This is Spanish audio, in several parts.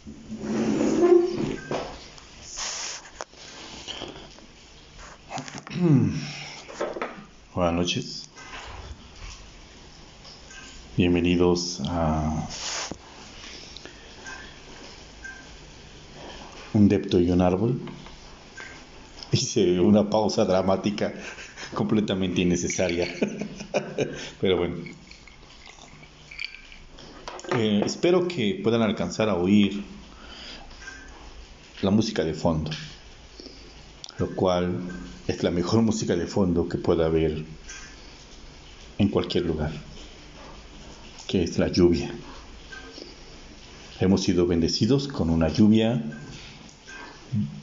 Buenas noches. Bienvenidos a un depto y un árbol. Hice una pausa dramática completamente innecesaria. Pero bueno. Eh, espero que puedan alcanzar a oír la música de fondo, lo cual es la mejor música de fondo que pueda haber en cualquier lugar, que es la lluvia. Hemos sido bendecidos con una lluvia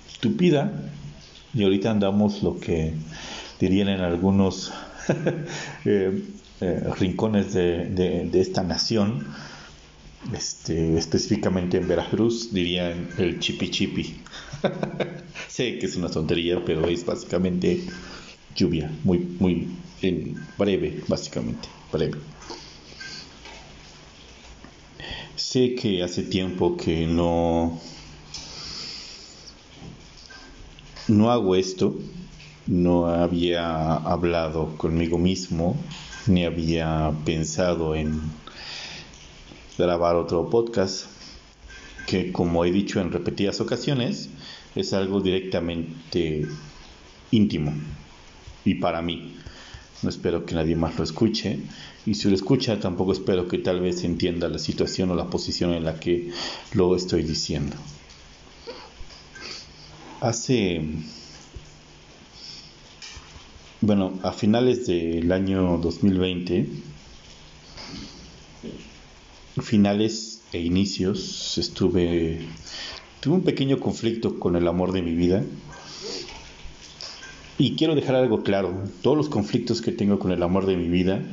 estúpida y ahorita andamos lo que dirían en algunos eh, eh, rincones de, esta nación, este, específicamente en Veracruz, dirían el chipi chipi. sé que es una tontería, pero es básicamente lluvia, muy, muy breve, básicamente, breve. Sé que hace tiempo que no no hago esto, no había hablado conmigo mismo, ni había pensado en grabar otro podcast, que como he dicho en repetidas ocasiones, es algo directamente íntimo y para mí. No espero que nadie más lo escuche y si lo escucha tampoco espero que tal vez entienda la situación o la posición en la que lo estoy diciendo. Hace, bueno, a finales del año 2020, finales e inicios, estuve Tuve un pequeño conflicto con el amor de mi vida. Y quiero dejar algo claro, todos los conflictos que tengo con el amor de mi vida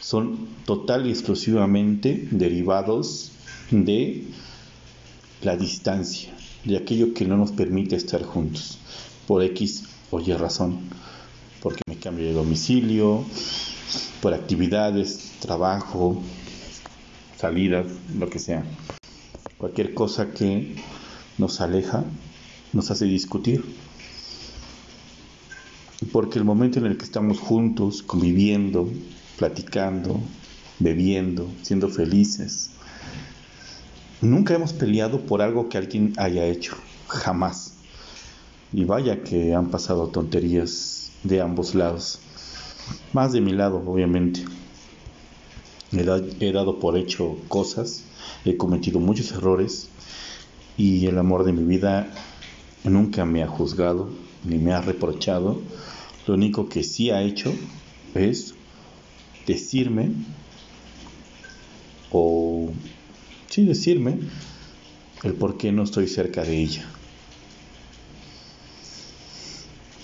son total y exclusivamente derivados de la distancia, de aquello que no nos permite estar juntos, por X o Y razón, porque me cambio de domicilio, por actividades, trabajo, salidas, lo que sea. Cualquier cosa que nos aleja, nos hace discutir. Porque el momento en el que estamos juntos, conviviendo, platicando, bebiendo, siendo felices, nunca hemos peleado por algo que alguien haya hecho, jamás. Y vaya que han pasado tonterías de ambos lados. Más de mi lado, obviamente. He, dado por hecho cosas, he cometido muchos errores, y el amor de mi vida nunca me ha juzgado ni me ha reprochado. Lo único que sí ha hecho es decirme o sí decirme el por qué no estoy cerca de ella.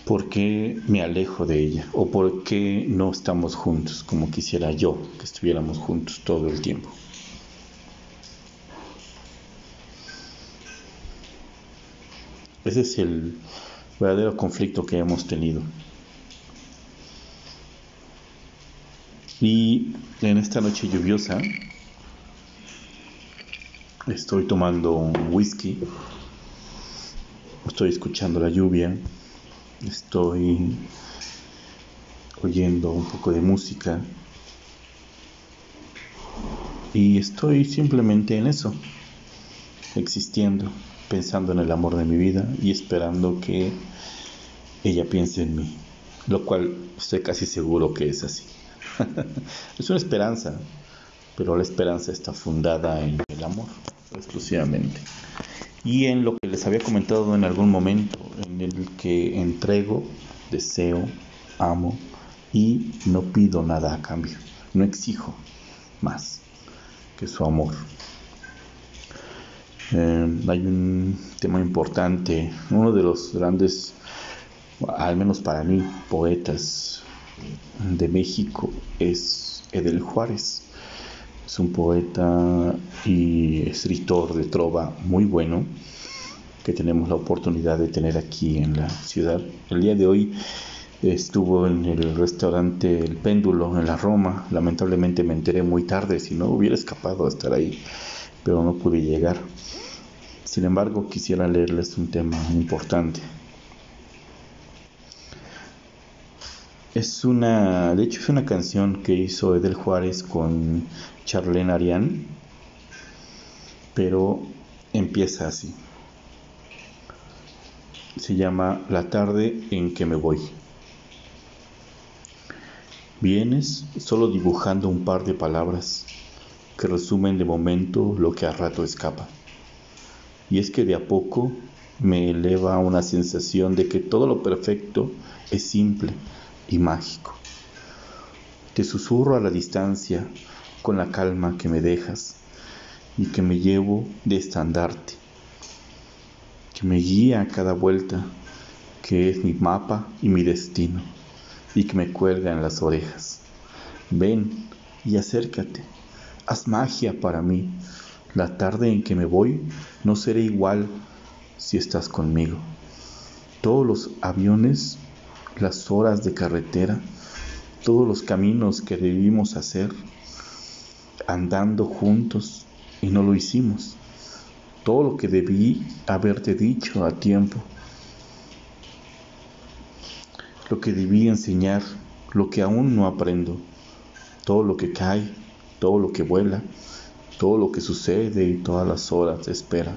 ¿Por qué me alejo de ella? ¿O por qué no estamos juntos como quisiera yo que estuviéramos juntos todo el tiempo? Ese es el verdadero conflicto que hemos tenido. Y en esta noche lluviosa estoy tomando un whisky, estoy escuchando la lluvia, estoy oyendo un poco de música y estoy simplemente en eso, existiendo pensando en el amor de mi vida y esperando que ella piense en mí, lo cual estoy casi seguro que es así. es una esperanza, pero la esperanza está fundada en el amor, exclusivamente. Y en lo que les había comentado en algún momento, en el que entrego, deseo, amo y no pido nada a cambio, no exijo más que su amor. Eh, hay un tema importante, uno de los grandes, al menos para mí, poetas de México es Edel Juárez. Es un poeta y escritor de trova muy bueno que tenemos la oportunidad de tener aquí en la ciudad. El día de hoy estuvo en el restaurante El Péndulo en la Roma. Lamentablemente me enteré muy tarde, si no hubiera escapado a estar ahí, pero no pude llegar. Sin embargo, quisiera leerles un tema importante. Es una, de hecho es una canción que hizo Edel Juárez con Charlene Arián, pero empieza así. Se llama La tarde en que me voy. Vienes solo dibujando un par de palabras que resumen de momento lo que a rato escapa. Y es que de a poco me eleva una sensación de que todo lo perfecto es simple y mágico. Te susurro a la distancia con la calma que me dejas y que me llevo de estandarte, que me guía a cada vuelta, que es mi mapa y mi destino, y que me cuelga en las orejas. Ven y acércate, haz magia para mí. La tarde en que me voy no será igual si estás conmigo. Todos los aviones, las horas de carretera, todos los caminos que debimos hacer, andando juntos y no lo hicimos. Todo lo que debí haberte dicho a tiempo. Lo que debí enseñar, lo que aún no aprendo. Todo lo que cae, todo lo que vuela, todo lo que sucede y todas las horas de espera.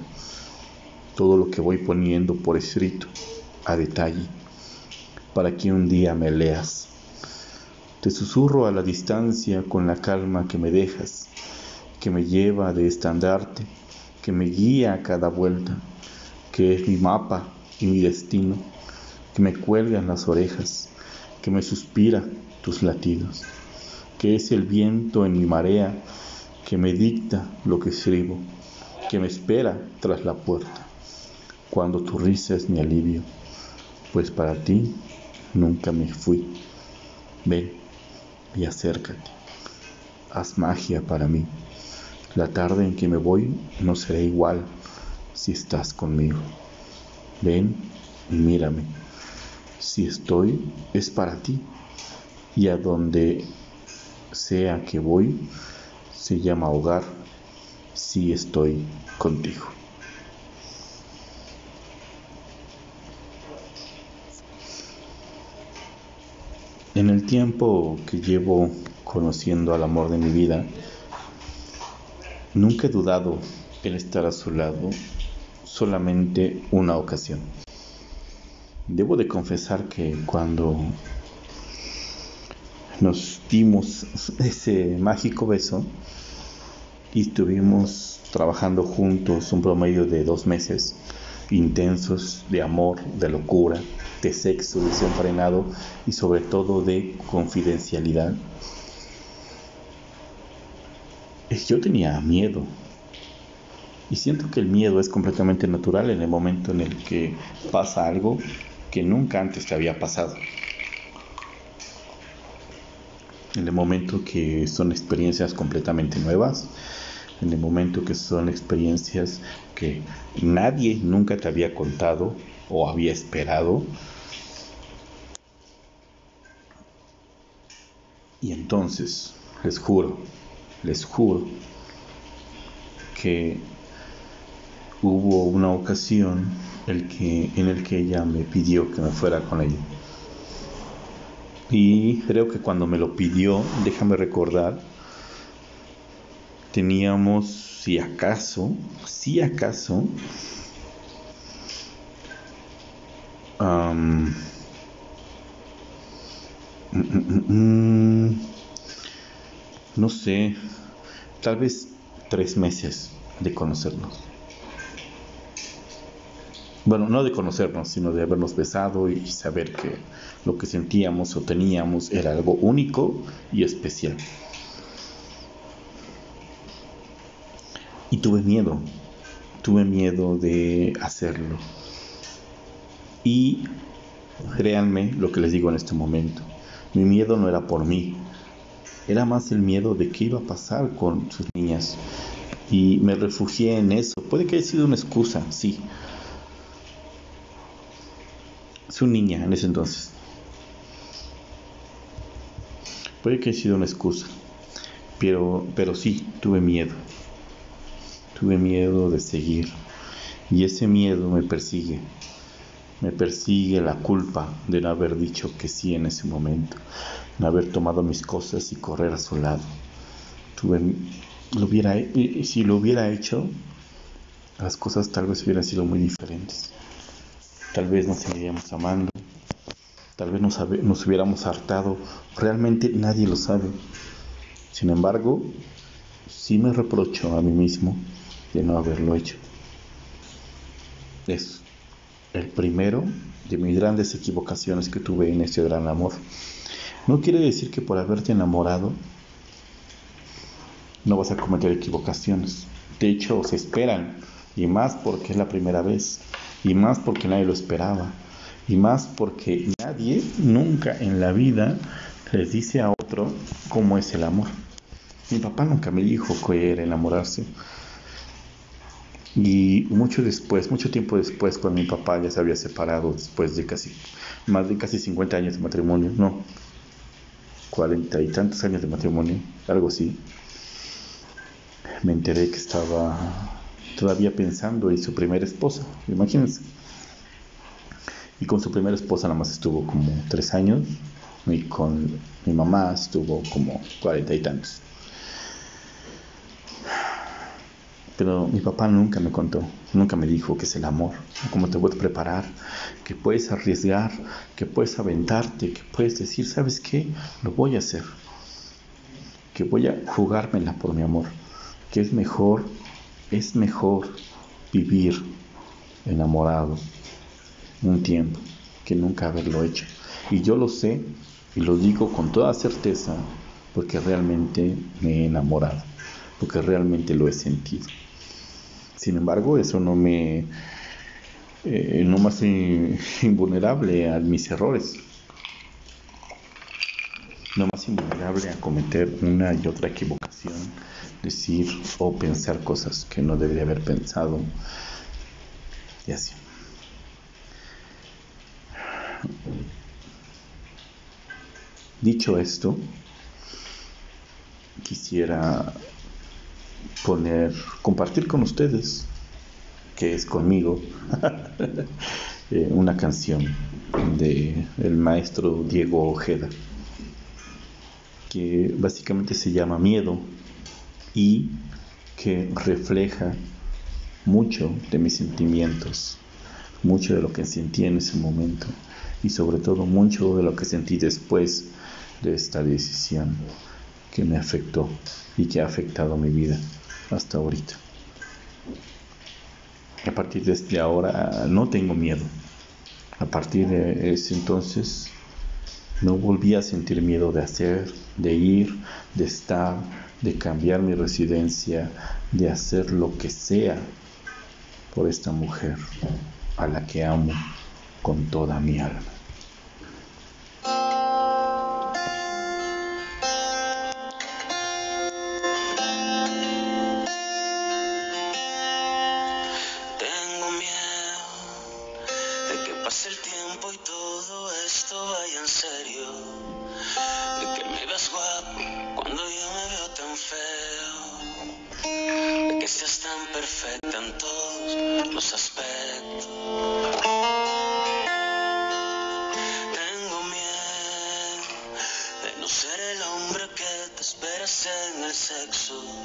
Todo lo que voy poniendo por escrito, a detalle, para que un día me leas. Te susurro a la distancia con la calma que me dejas que me lleva de estandarte, que me guía a cada vuelta, que es mi mapa y mi destino, que me cuelga en las orejas, que me suspira tus latidos, que es el viento en mi marea, que me dicta lo que escribo, que me espera tras la puerta, cuando tu risa es mi alivio, pues para ti nunca me fui. Ven y acércate, haz magia para mí. La tarde en que me voy no será igual si estás conmigo. Ven y mírame. Si estoy, es para ti. Y a donde sea que voy, se llama hogar si estoy contigo. En el tiempo que llevo conociendo al amor de mi vida, Nunca he dudado en estar a su lado solamente una ocasión. Debo de confesar que cuando nos dimos ese mágico beso y estuvimos trabajando juntos un promedio de dos meses intensos de amor, de locura, de sexo desenfrenado y sobre todo de confidencialidad, yo tenía miedo. Y siento que el miedo es completamente natural en el momento en el que pasa algo que nunca antes te había pasado. En el momento que son experiencias completamente nuevas, en el momento que son experiencias que nadie nunca te había contado o había esperado. Y entonces, les juro, les juro que hubo una ocasión el que, en el que ella me pidió que me fuera con ella. Y creo que cuando me lo pidió, déjame recordar, teníamos, si acaso, si acaso, um, no sé, tal vez tres meses de conocernos. Bueno, no de conocernos, sino de habernos besado y saber que lo que sentíamos o teníamos era algo único y especial. Y tuve miedo, tuve miedo de hacerlo. Y créanme lo que les digo en este momento, mi miedo no era por mí, era más el miedo de qué iba a pasar con sus niñas. Y me refugié en eso. Puede que haya sido una excusa, sí. Su niña en ese entonces. Puede que haya sido una excusa. Pero, pero sí, tuve miedo. Tuve miedo de seguir. Y ese miedo me persigue. Me persigue la culpa de no haber dicho que sí en ese momento, no haber tomado mis cosas y correr a su lado. Tuve, lo hubiera, si lo hubiera hecho, las cosas tal vez hubieran sido muy diferentes. Tal vez nos seguiríamos amando, tal vez nos, nos hubiéramos hartado. Realmente nadie lo sabe. Sin embargo, sí me reprocho a mí mismo de no haberlo hecho. Es el primero de mis grandes equivocaciones que tuve en este gran amor. No quiere decir que por haberte enamorado no vas a cometer equivocaciones. De hecho, se esperan, y más porque es la primera vez, y más porque nadie lo esperaba, y más porque nadie nunca en la vida les dice a otro cómo es el amor. Mi papá nunca me dijo que era enamorarse. Y mucho después, mucho tiempo después, cuando mi papá ya se había separado, después de casi, más de casi 50 años de matrimonio, no, 40 y tantos años de matrimonio, algo así, me enteré que estaba todavía pensando en su primera esposa, imagínense. Y con su primera esposa nada más estuvo como tres años, y con mi mamá estuvo como cuarenta y tantos. Pero mi papá nunca me contó, nunca me dijo que es el amor, cómo te puedes preparar, que puedes arriesgar, que puedes aventarte, que puedes decir, ¿sabes qué? Lo voy a hacer. Que voy a jugármela por mi amor. Que es mejor, es mejor vivir enamorado un tiempo que nunca haberlo hecho. Y yo lo sé y lo digo con toda certeza porque realmente me he enamorado, porque realmente lo he sentido. Sin embargo, eso no me, eh, no me hace invulnerable a mis errores. No más invulnerable a cometer una y otra equivocación, decir o pensar cosas que no debería haber pensado y así. Dicho esto, quisiera poner, compartir con ustedes, que es conmigo, eh, una canción de maestro Diego Ojeda, que básicamente se llama Miedo y que refleja mucho de mis sentimientos, mucho de lo que sentí en ese momento y sobre todo mucho de lo que sentí después de esta decisión que me afectó y que ha afectado mi vida hasta ahorita. A partir de este ahora no tengo miedo. A partir de ese entonces no volví a sentir miedo de hacer, de ir, de estar, de cambiar mi residencia, de hacer lo que sea por esta mujer a la que amo con toda mi alma. sexual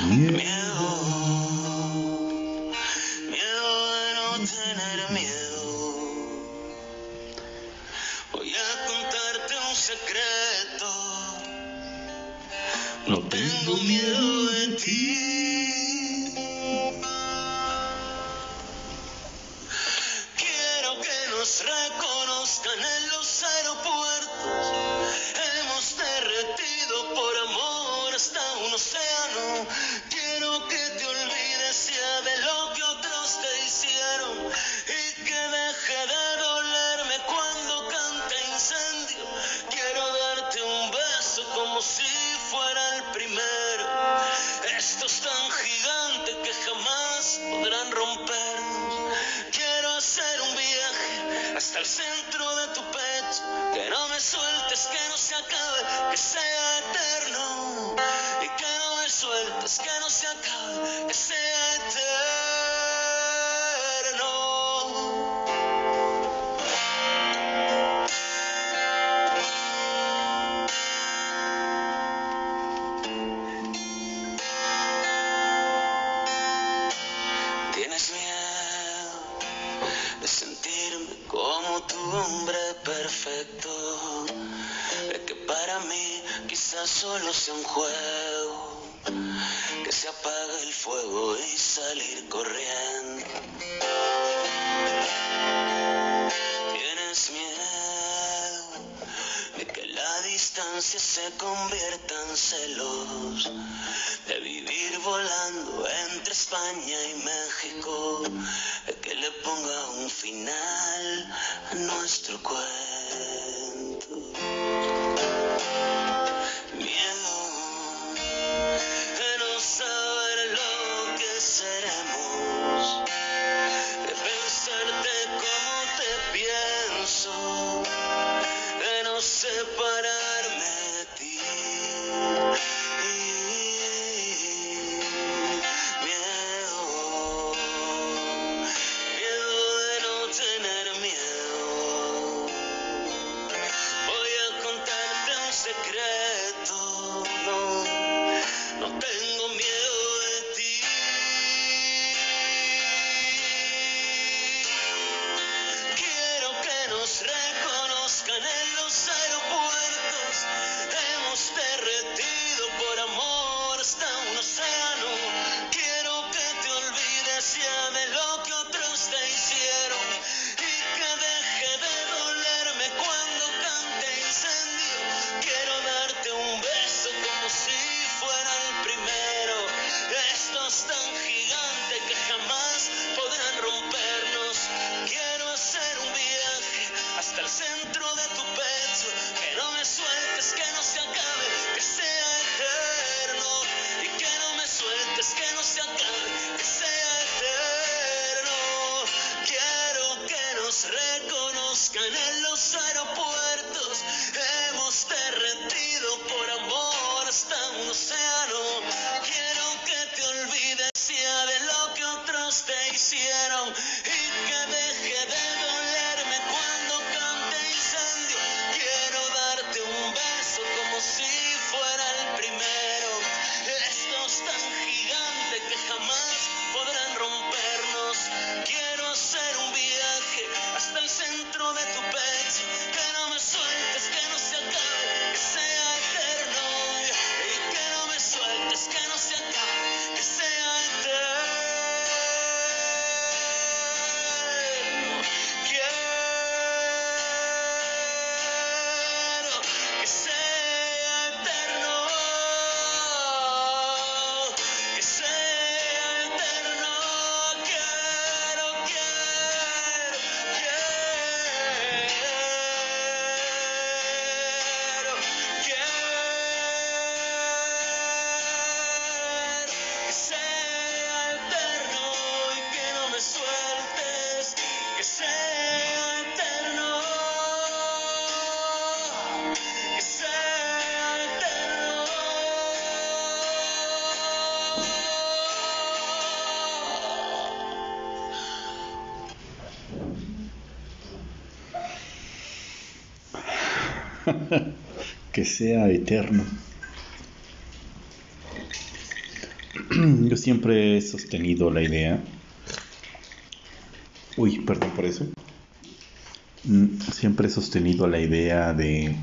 Miedo, miedo de no tener miedo. Voy a contarte un secreto. No tengo miedo. Hombre perfecto, de que para mí quizás solo sea un juego, que se apague el fuego y salir corriendo. Tienes miedo de que la distancia se convierta en celos, de vivir volando entre España y México, le ponga un final a nuestro cuento. Que sea eterno. Yo siempre he sostenido la idea. Uy, perdón por eso. Mm, Siempre he sostenido la idea de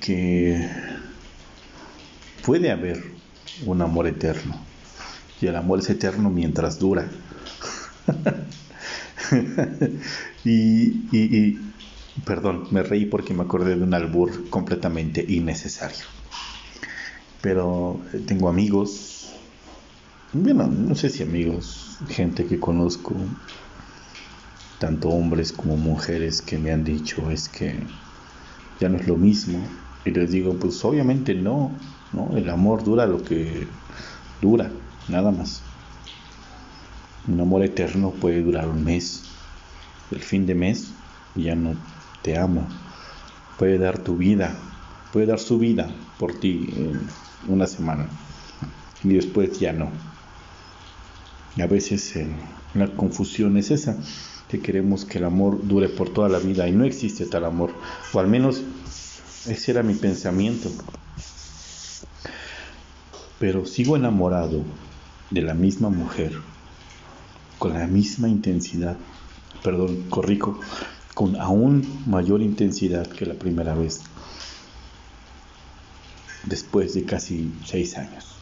que puede haber un amor eterno. Y el amor es eterno mientras dura. y, perdón, me reí porque me acordé de un albur completamente innecesario. Pero eh, tengo amigos, bueno, no sé si amigos, gente que conozco, tanto hombres como mujeres que me han dicho es que ya no es lo mismo. Y les digo, pues obviamente no, ¿no? El amor dura lo que dura, nada más. Un amor eterno puede durar un mes. El fin de mes ya no te amo. Puede dar tu vida puede dar su vida por ti en una semana y después ya no. A veces eh, la confusión es esa, que queremos que el amor dure por toda la vida y no existe tal amor, o al menos ese era mi pensamiento. Pero sigo enamorado de la misma mujer, con la misma intensidad, perdón, corrijo, con aún mayor intensidad que la primera vez, después de casi seis años.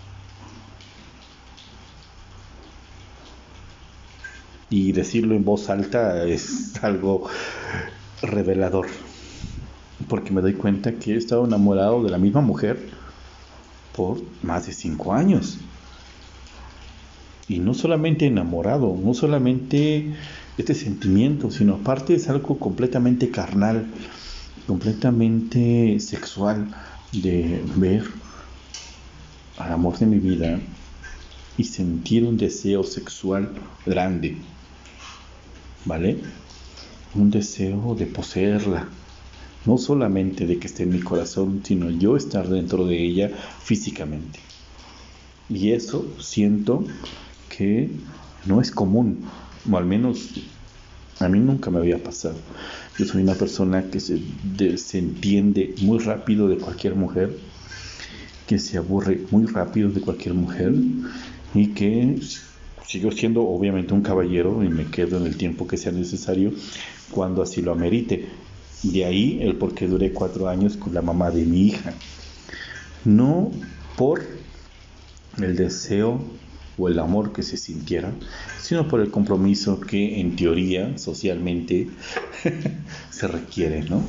Y decirlo en voz alta es algo revelador, porque me doy cuenta que he estado enamorado de la misma mujer por más de cinco años. Y no solamente enamorado, no solamente este sentimiento, sino aparte es algo completamente carnal, completamente sexual, de ver al amor de mi vida y sentir un deseo sexual grande, ¿vale? Un deseo de poseerla, no solamente de que esté en mi corazón, sino yo estar dentro de ella físicamente. Y eso siento que no es común, o al menos a mí nunca me había pasado. Yo soy una persona que se, se entiende muy rápido de cualquier mujer, que se aburre muy rápido de cualquier mujer y que sigo siendo obviamente un caballero y me quedo en el tiempo que sea necesario cuando así lo amerite. De ahí el por qué duré cuatro años con la mamá de mi hija. No por el deseo o el amor que se sintiera, sino por el compromiso que en teoría socialmente se requiere, ¿no?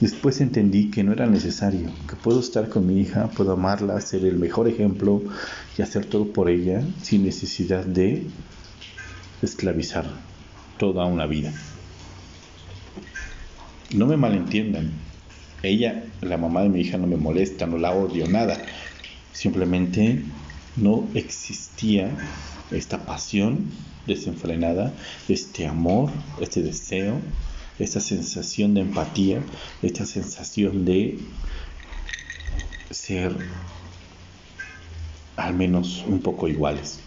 Después entendí que no era necesario, que puedo estar con mi hija, puedo amarla, ser el mejor ejemplo y hacer todo por ella sin necesidad de esclavizar toda una vida. No me malentiendan, ella, la mamá de mi hija, no me molesta, no la odio, nada. Simplemente no existía esta pasión desenfrenada, este amor, este deseo, esta sensación de empatía, esta sensación de ser al menos un poco iguales.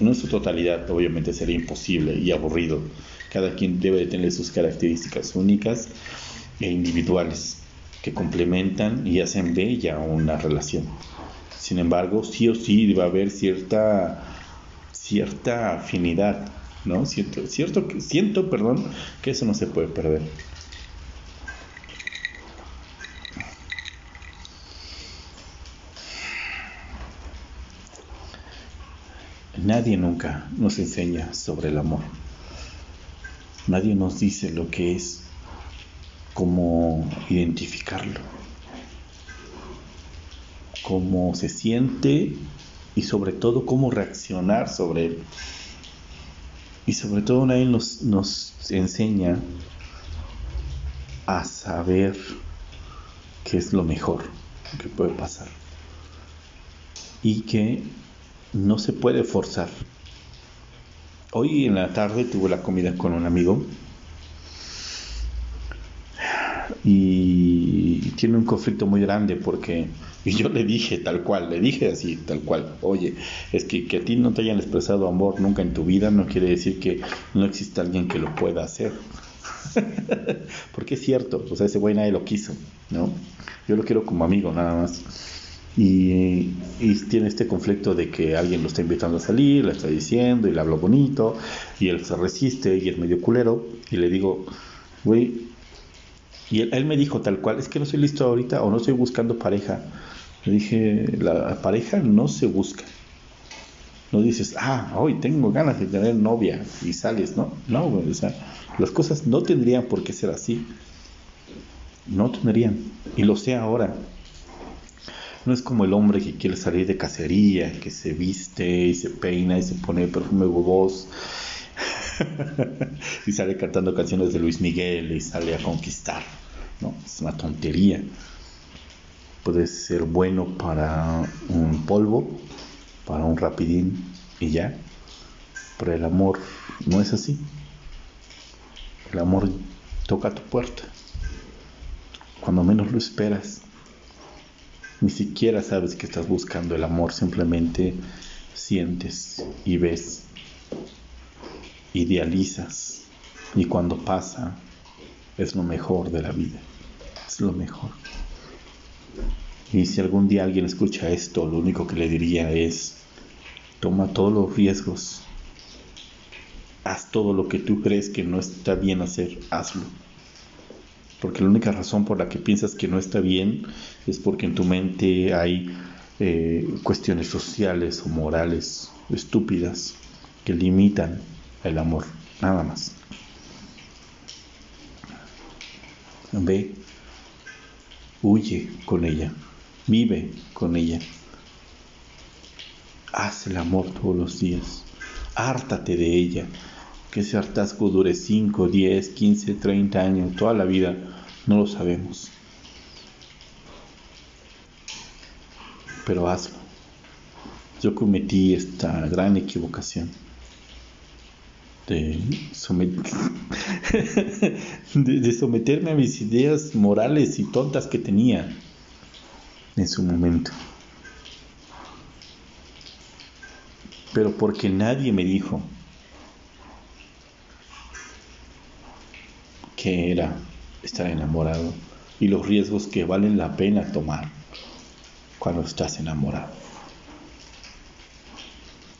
En su totalidad obviamente sería imposible y aburrido. Cada quien debe de tener sus características únicas e individuales que complementan y hacen bella una relación. Sin embargo, sí o sí va a haber cierta, cierta afinidad, ¿no? Siento, cierto, siento, perdón, que eso no se puede perder. Nadie nunca nos enseña sobre el amor. Nadie nos dice lo que es, cómo identificarlo cómo se siente y sobre todo cómo reaccionar sobre él. Y sobre todo nadie nos, nos enseña a saber qué es lo mejor que puede pasar. Y que no se puede forzar. Hoy en la tarde tuve la comida con un amigo y tiene un conflicto muy grande porque y yo le dije tal cual, le dije así, tal cual, oye, es que, que a ti no te hayan expresado amor nunca en tu vida no quiere decir que no exista alguien que lo pueda hacer. Porque es cierto, o sea, ese güey nadie lo quiso, ¿no? Yo lo quiero como amigo nada más. Y, y, tiene este conflicto de que alguien lo está invitando a salir, le está diciendo y le hablo bonito, y él se resiste y es medio culero, y le digo, güey, y él, me dijo tal cual, es que no estoy listo ahorita o no estoy buscando pareja. Le dije, la pareja no se busca. No dices, ah, hoy tengo ganas de tener novia y sales, ¿no? No, o sea, las cosas no tendrían por qué ser así. No tendrían. Y lo sé ahora. No es como el hombre que quiere salir de cacería, que se viste y se peina y se pone perfume voz y sale cantando canciones de Luis Miguel y sale a conquistar. No, es una tontería puede ser bueno para un polvo, para un rapidín y ya. Pero el amor no es así. El amor toca tu puerta. cuando menos lo esperas. Ni siquiera sabes que estás buscando el amor, simplemente sientes y ves, idealizas y cuando pasa es lo mejor de la vida, es lo mejor. Y si algún día alguien escucha esto, lo único que le diría es, toma todos los riesgos, haz todo lo que tú crees que no está bien hacer, hazlo. Porque la única razón por la que piensas que no está bien es porque en tu mente hay eh, cuestiones sociales o morales estúpidas que limitan el amor, nada más. Ve, huye con ella, vive con ella, haz el amor todos los días, hártate de ella, que ese hartazgo dure 5, 10, 15, 30 años, toda la vida, no lo sabemos. Pero hazlo. Yo cometí esta gran equivocación de, de, someterme a mis ideas morales y tontas que tenía en su momento. Pero porque nadie me dijo que era estar enamorado y los riesgos que valen la pena tomar cuando estás enamorado.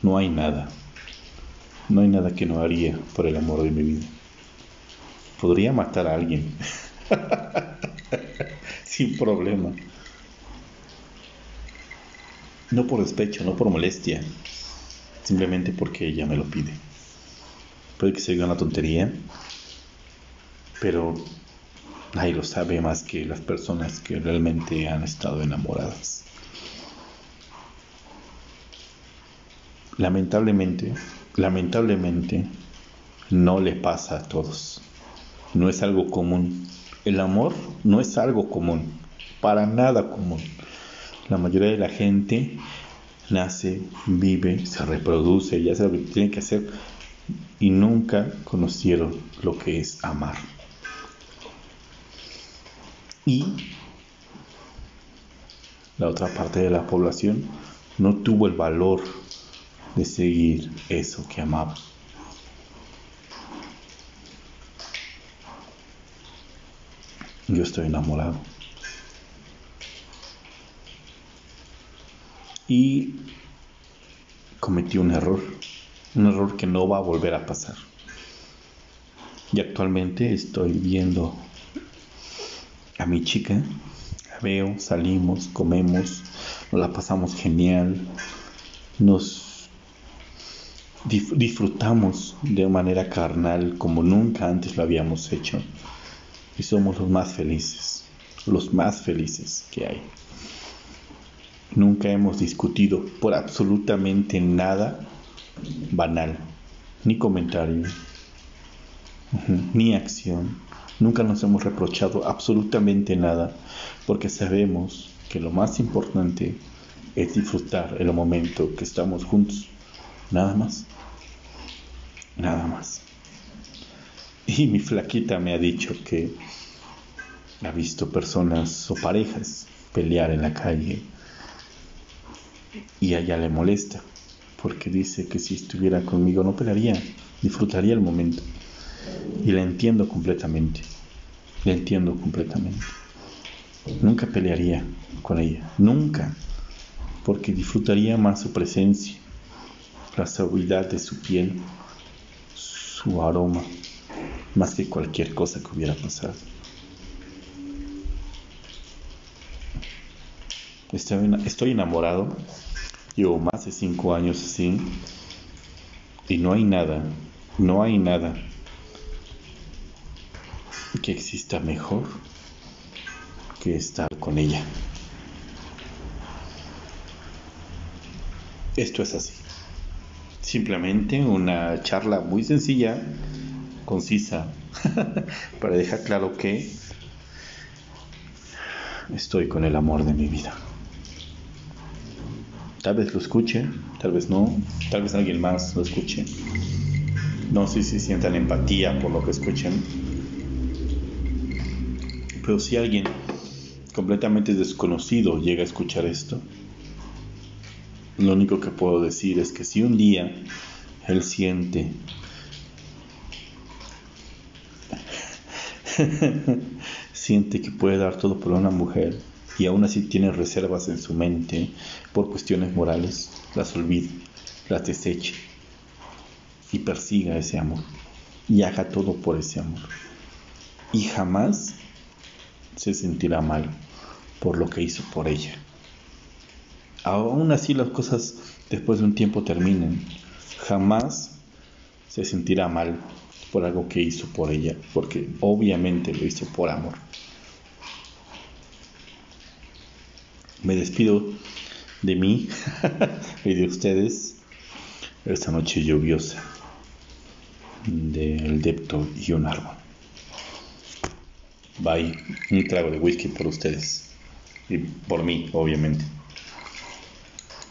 No hay nada, no hay nada que no haría por el amor de mi vida. Podría matar a alguien sin problema. No por despecho, no por molestia, simplemente porque ella me lo pide. Puede que sea una tontería, pero nadie lo sabe más que las personas que realmente han estado enamoradas. Lamentablemente, lamentablemente, no le pasa a todos. No es algo común. El amor no es algo común, para nada común. La mayoría de la gente nace, vive, se reproduce, ya sabe lo que tiene que hacer y nunca conocieron lo que es amar. Y la otra parte de la población no tuvo el valor de seguir eso que amaba. Yo estoy enamorado. Y cometí un error, un error que no va a volver a pasar. Y actualmente estoy viendo a mi chica, la veo, salimos, comemos, nos la pasamos genial, nos disfrutamos de manera carnal como nunca antes lo habíamos hecho y somos los más felices, los más felices que hay. Nunca hemos discutido por absolutamente nada banal, ni comentario, ni acción Nunca nos hemos reprochado absolutamente nada porque sabemos que lo más importante es disfrutar el momento que estamos juntos. Nada más. Nada más. Y mi flaquita me ha dicho que ha visto personas o parejas pelear en la calle y a ella le molesta porque dice que si estuviera conmigo no pelearía, disfrutaría el momento. Y la entiendo completamente. La entiendo completamente. Nunca pelearía con ella. Nunca. Porque disfrutaría más su presencia, la seguridad de su piel, su aroma, más que cualquier cosa que hubiera pasado. Estoy enamorado, llevo más de cinco años así, y no hay nada, no hay nada que exista mejor que estar con ella. Esto es así. Simplemente una charla muy sencilla, concisa, para dejar claro que estoy con el amor de mi vida. Tal vez lo escuche, tal vez no, tal vez alguien más lo escuche. No sé si sientan empatía por lo que escuchen pero si alguien completamente desconocido llega a escuchar esto, lo único que puedo decir es que si un día él siente siente que puede dar todo por una mujer y aún así tiene reservas en su mente por cuestiones morales, las olvide, las deseche y persiga ese amor y haga todo por ese amor. Y jamás se sentirá mal por lo que hizo por ella. Aún así las cosas después de un tiempo terminen, jamás se sentirá mal por algo que hizo por ella, porque obviamente lo hizo por amor. Me despido de mí y de ustedes esta noche lluviosa del depto y un árbol. Bye, un trago de whisky por ustedes y por mí, obviamente.